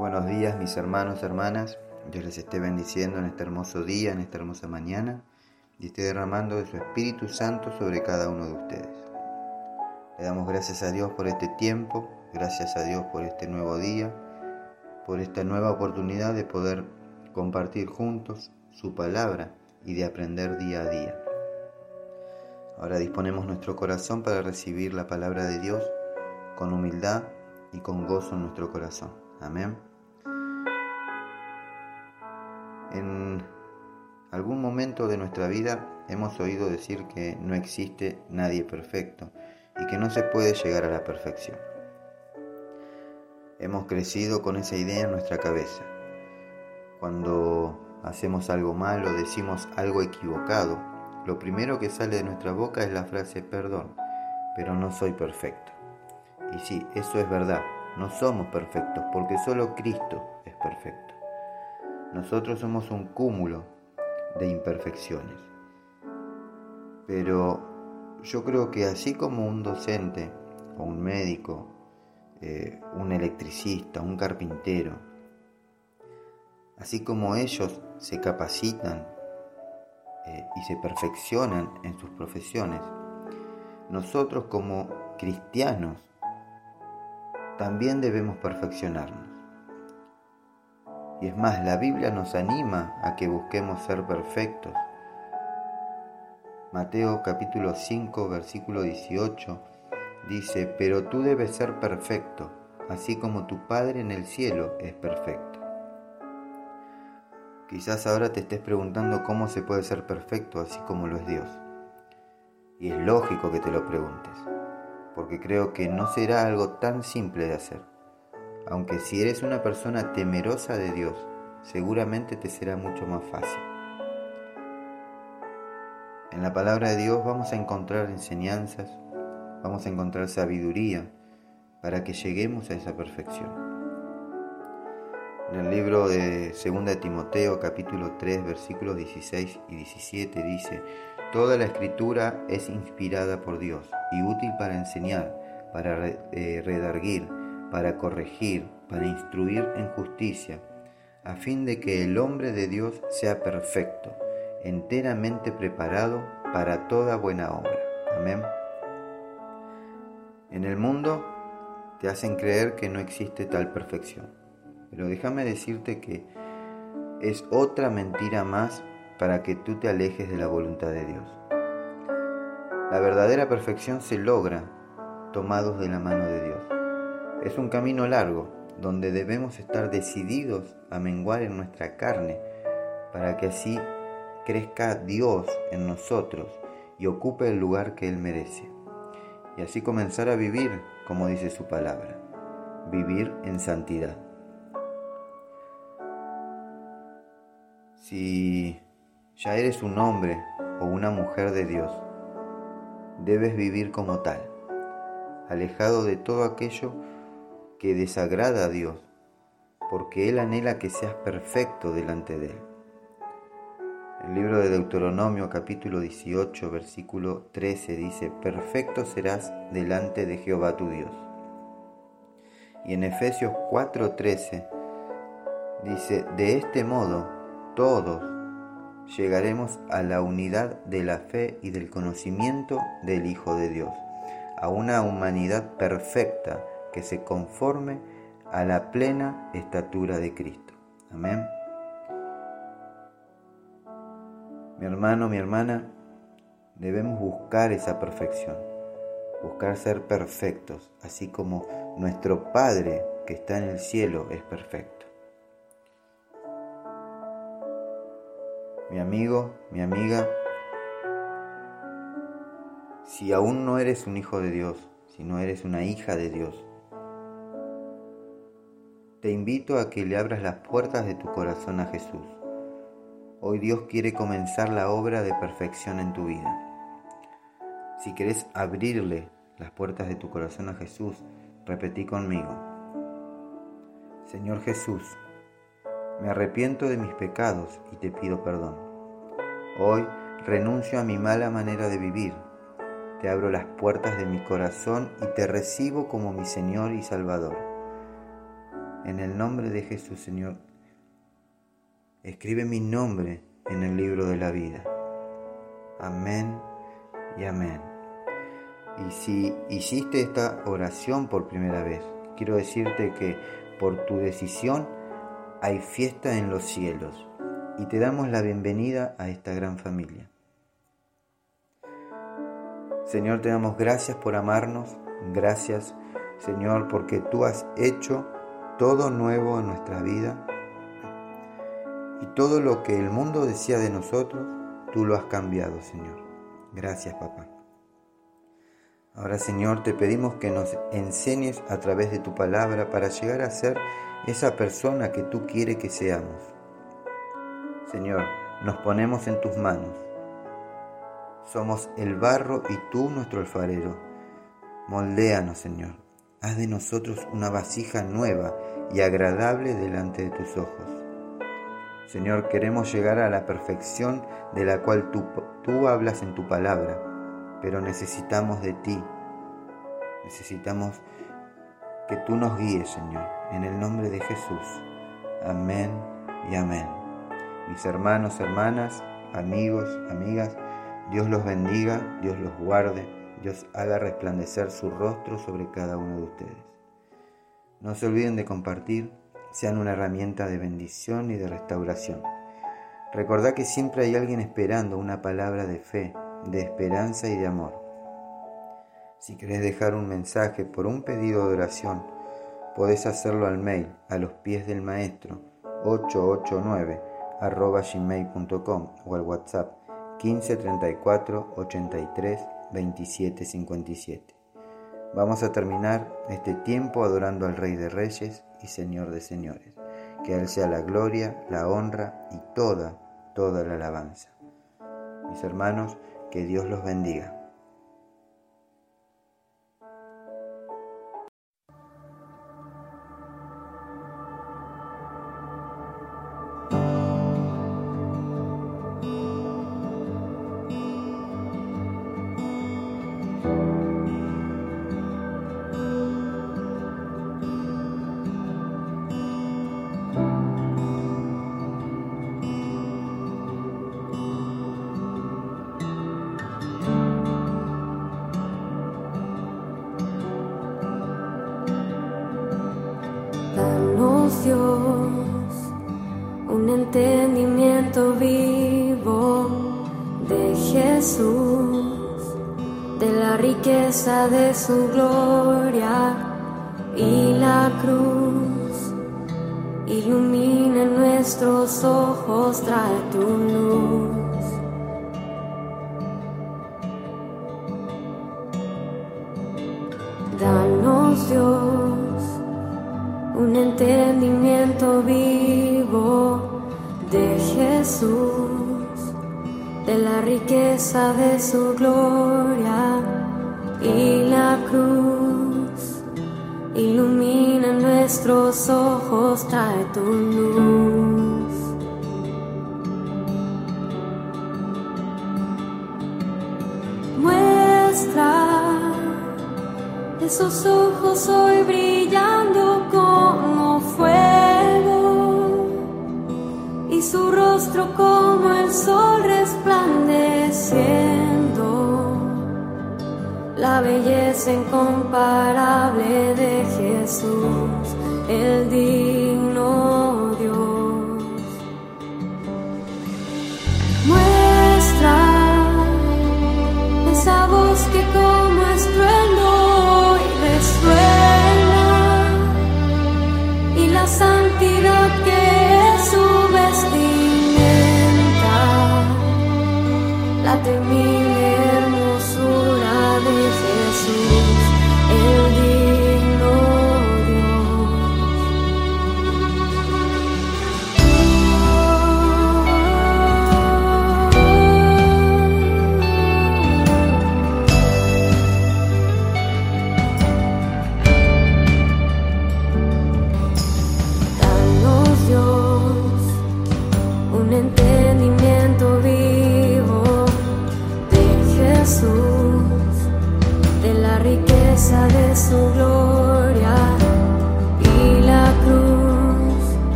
buenos días mis hermanos, hermanas. Dios les esté bendiciendo en este hermoso día, en esta hermosa mañana y esté derramando de su Espíritu Santo sobre cada uno de ustedes. Le damos gracias a Dios por este tiempo, gracias a Dios por este nuevo día, por esta nueva oportunidad de poder compartir juntos su palabra y de aprender día a día. Ahora disponemos nuestro corazón para recibir la palabra de Dios con humildad y con gozo en nuestro corazón. Amén. Algún momento de nuestra vida hemos oído decir que no existe nadie perfecto y que no se puede llegar a la perfección. Hemos crecido con esa idea en nuestra cabeza. Cuando hacemos algo mal o decimos algo equivocado, lo primero que sale de nuestra boca es la frase perdón, pero no soy perfecto. Y sí, eso es verdad, no somos perfectos porque solo Cristo es perfecto. Nosotros somos un cúmulo de imperfecciones. Pero yo creo que así como un docente o un médico, eh, un electricista, un carpintero, así como ellos se capacitan eh, y se perfeccionan en sus profesiones, nosotros como cristianos también debemos perfeccionarnos. Y es más, la Biblia nos anima a que busquemos ser perfectos. Mateo capítulo 5 versículo 18 dice, pero tú debes ser perfecto, así como tu Padre en el cielo es perfecto. Quizás ahora te estés preguntando cómo se puede ser perfecto así como lo es Dios. Y es lógico que te lo preguntes porque creo que no será algo tan simple de hacer. Aunque si eres una persona temerosa de Dios, seguramente te será mucho más fácil. En la palabra de Dios vamos a encontrar enseñanzas, vamos a encontrar sabiduría para que lleguemos a esa perfección. En el libro de 2 Timoteo capítulo 3 versículos 16 y 17 dice, Toda la escritura es inspirada por Dios y útil para enseñar, para eh, redarguir, para corregir, para instruir en justicia, a fin de que el hombre de Dios sea perfecto, enteramente preparado para toda buena obra. Amén. En el mundo te hacen creer que no existe tal perfección, pero déjame decirte que es otra mentira más para que tú te alejes de la voluntad de Dios. La verdadera perfección se logra tomados de la mano de Dios. Es un camino largo donde debemos estar decididos a menguar en nuestra carne para que así crezca Dios en nosotros y ocupe el lugar que Él merece. Y así comenzar a vivir como dice su palabra, vivir en santidad. Si ya eres un hombre o una mujer de Dios. Debes vivir como tal, alejado de todo aquello que desagrada a Dios, porque Él anhela que seas perfecto delante de Él. El libro de Deuteronomio capítulo 18 versículo 13 dice, Perfecto serás delante de Jehová tu Dios. Y en Efesios 4:13 dice, De este modo todos llegaremos a la unidad de la fe y del conocimiento del Hijo de Dios, a una humanidad perfecta que se conforme a la plena estatura de Cristo. Amén. Mi hermano, mi hermana, debemos buscar esa perfección, buscar ser perfectos, así como nuestro Padre que está en el cielo es perfecto. mi amigo, mi amiga, si aún no eres un hijo de Dios, si no eres una hija de Dios, te invito a que le abras las puertas de tu corazón a Jesús. Hoy Dios quiere comenzar la obra de perfección en tu vida. Si querés abrirle las puertas de tu corazón a Jesús, repetí conmigo. Señor Jesús, me arrepiento de mis pecados y te pido perdón. Hoy renuncio a mi mala manera de vivir. Te abro las puertas de mi corazón y te recibo como mi Señor y Salvador. En el nombre de Jesús, Señor, escribe mi nombre en el libro de la vida. Amén y amén. Y si hiciste esta oración por primera vez, quiero decirte que por tu decisión hay fiesta en los cielos y te damos la bienvenida a esta gran familia. Señor, te damos gracias por amarnos, gracias Señor porque tú has hecho todo nuevo en nuestra vida y todo lo que el mundo decía de nosotros, tú lo has cambiado, Señor. Gracias, papá. Ahora, Señor, te pedimos que nos enseñes a través de tu palabra para llegar a ser esa persona que tú quieres que seamos. Señor, nos ponemos en tus manos. Somos el barro y tú nuestro alfarero. Moldéanos, Señor. Haz de nosotros una vasija nueva y agradable delante de tus ojos. Señor, queremos llegar a la perfección de la cual tú, tú hablas en tu palabra, pero necesitamos de ti. Necesitamos que tú nos guíes, Señor, en el nombre de Jesús. Amén y amén. Mis hermanos, hermanas, amigos, amigas, Dios los bendiga, Dios los guarde, Dios haga resplandecer su rostro sobre cada uno de ustedes. No se olviden de compartir sean una herramienta de bendición y de restauración. Recordá que siempre hay alguien esperando una palabra de fe, de esperanza y de amor. Si querés dejar un mensaje por un pedido de oración, podés hacerlo al mail a los pies del maestro 889 gmail.com o al WhatsApp 1534 83 27 57. Vamos a terminar este tiempo adorando al Rey de Reyes y Señor de Señores. Que Él sea la gloria, la honra y toda, toda la alabanza. Mis hermanos, que Dios los bendiga. Un entendimiento vivo de Jesús, de la riqueza de su gloria y la cruz. Ilumina nuestros ojos, trae tu luz. Entendimiento vivo de Jesús, de la riqueza de su gloria y la cruz. Ilumina nuestros ojos, trae tu luz. Muestra esos ojos hoy brillando Incomparable de Jesús, el digno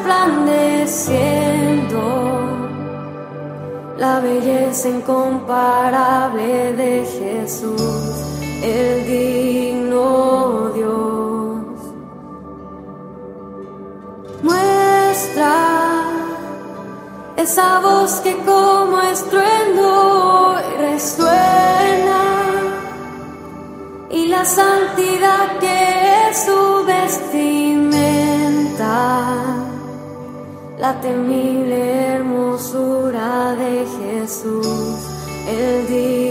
resplandeciendo la belleza incomparable de Jesús, el digno Dios. Muestra esa voz que como estruendo resuena y la santidad que es su vestido la temible hermosura de Jesús, el digno